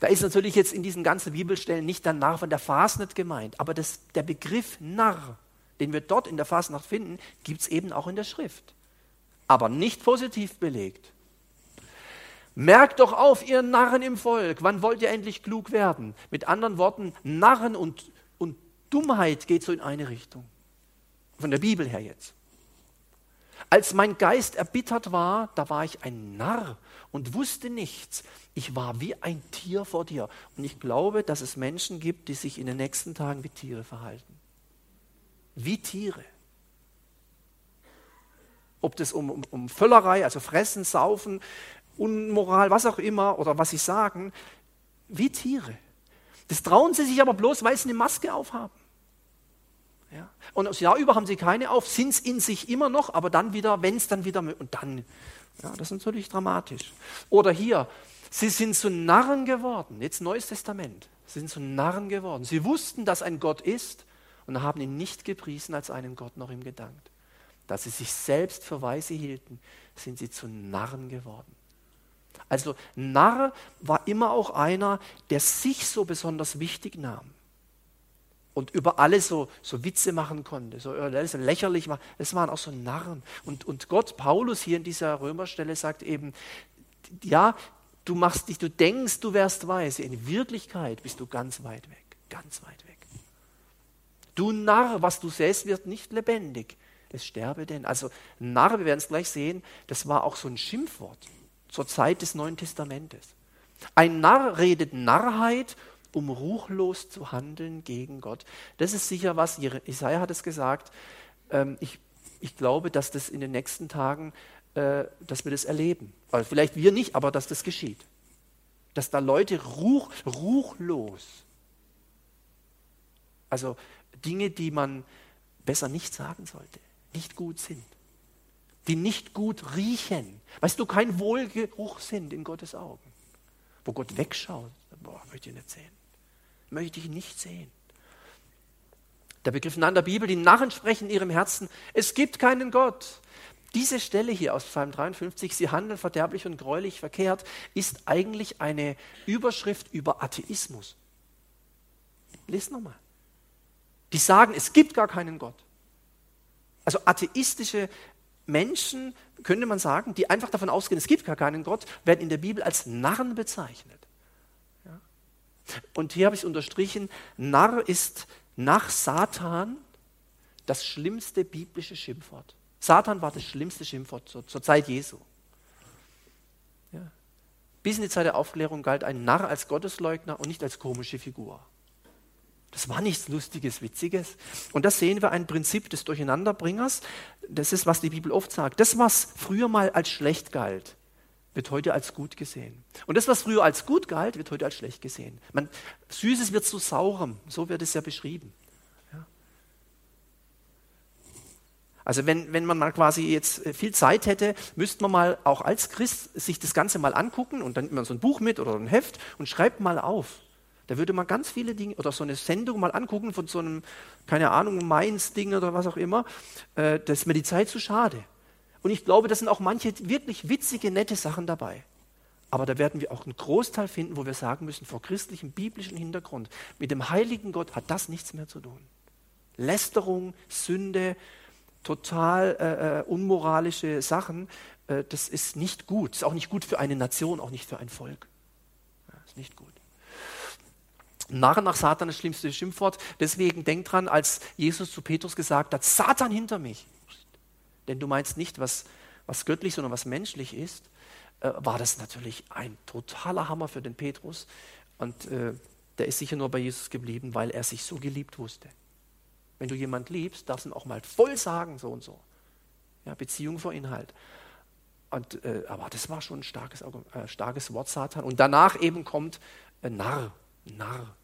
Da ist natürlich jetzt in diesen ganzen Bibelstellen nicht der Narr von der Fasnet gemeint, aber das, der Begriff Narr den wir dort in der Fasnacht finden, gibt es eben auch in der Schrift. Aber nicht positiv belegt. Merkt doch auf, ihr Narren im Volk, wann wollt ihr endlich klug werden? Mit anderen Worten, Narren und, und Dummheit geht so in eine Richtung. Von der Bibel her jetzt. Als mein Geist erbittert war, da war ich ein Narr und wusste nichts. Ich war wie ein Tier vor dir. Und ich glaube, dass es Menschen gibt, die sich in den nächsten Tagen wie Tiere verhalten. Wie Tiere. Ob das um, um, um Völlerei, also Fressen, Saufen, Unmoral, was auch immer, oder was sie sagen, wie Tiere. Das trauen sie sich aber bloß, weil sie eine Maske aufhaben. Ja. Und das Jahr über haben sie keine auf, sind es in sich immer noch, aber dann wieder, wenn es dann wieder, und dann, ja, das ist natürlich dramatisch. Oder hier, sie sind zu Narren geworden, jetzt Neues Testament, sie sind zu Narren geworden. Sie wussten, dass ein Gott ist und haben ihn nicht gepriesen als einen Gott noch ihm gedankt. Dass sie sich selbst für weise hielten, sind sie zu Narren geworden. Also Narr war immer auch einer, der sich so besonders wichtig nahm und über alles so, so Witze machen konnte, so, so lächerlich machen. Das waren auch so Narren. Und, und Gott, Paulus hier in dieser Römerstelle sagt eben, ja, du machst dich, du denkst, du wärst weise. In Wirklichkeit bist du ganz weit weg, ganz weit weg. Du Narr, was du säst, wird nicht lebendig. Es sterbe denn. Also Narr, wir werden es gleich sehen, das war auch so ein Schimpfwort zur Zeit des Neuen Testamentes. Ein Narr redet Narrheit, um ruchlos zu handeln gegen Gott. Das ist sicher was, Isaiah hat es gesagt, ähm, ich, ich glaube, dass das in den nächsten Tagen, äh, dass wir das erleben. Also vielleicht wir nicht, aber dass das geschieht. Dass da Leute ruch, ruchlos, also Dinge, die man besser nicht sagen sollte, nicht gut sind die nicht gut riechen. Weißt du, kein Wohlgeruch sind in Gottes Augen. Wo Gott wegschaut, boah, möchte ich nicht sehen. Möchte ich nicht sehen. Der Begriff in der Bibel, die Narren sprechen in ihrem Herzen, es gibt keinen Gott. Diese Stelle hier aus Psalm 53, sie handeln verderblich und gräulich verkehrt, ist eigentlich eine Überschrift über Atheismus. Lies nochmal. Die sagen, es gibt gar keinen Gott. Also atheistische Menschen, könnte man sagen, die einfach davon ausgehen, es gibt gar keinen Gott, werden in der Bibel als Narren bezeichnet. Ja? Und hier habe ich es unterstrichen, Narr ist nach Satan das schlimmste biblische Schimpfwort. Satan war das schlimmste Schimpfwort zur, zur Zeit Jesu. Ja? Bis in die Zeit der Aufklärung galt ein Narr als Gottesleugner und nicht als komische Figur. Das war nichts Lustiges, Witziges. Und das sehen wir ein Prinzip des Durcheinanderbringers. Das ist, was die Bibel oft sagt. Das, was früher mal als schlecht galt, wird heute als gut gesehen. Und das, was früher als gut galt, wird heute als schlecht gesehen. Man, Süßes wird zu saurem, so wird es ja beschrieben. Ja. Also wenn, wenn man mal quasi jetzt äh, viel Zeit hätte, müsste man mal auch als Christ sich das Ganze mal angucken und dann nimmt man so ein Buch mit oder ein Heft und schreibt mal auf. Da würde man ganz viele Dinge oder so eine Sendung mal angucken von so einem, keine Ahnung, Mainz-Ding oder was auch immer. Äh, das ist mir die Zeit zu schade. Und ich glaube, da sind auch manche wirklich witzige, nette Sachen dabei. Aber da werden wir auch einen Großteil finden, wo wir sagen müssen, vor christlichem, biblischen Hintergrund, mit dem heiligen Gott hat das nichts mehr zu tun. Lästerung, Sünde, total äh, äh unmoralische Sachen, äh, das ist nicht gut. Ist auch nicht gut für eine Nation, auch nicht für ein Volk. Ja, ist nicht gut. Narren nach Satan das schlimmste Schimpfwort. Deswegen denk dran, als Jesus zu Petrus gesagt hat, Satan hinter mich. Denn du meinst nicht, was, was göttlich, sondern was menschlich ist, äh, war das natürlich ein totaler Hammer für den Petrus. Und äh, der ist sicher nur bei Jesus geblieben, weil er sich so geliebt wusste. Wenn du jemand liebst, darfst du ihm auch mal voll sagen, so und so. Ja, Beziehung vor Inhalt. Und, äh, aber das war schon ein starkes, äh, starkes Wort, Satan. Und danach eben kommt äh, Narr. Narr.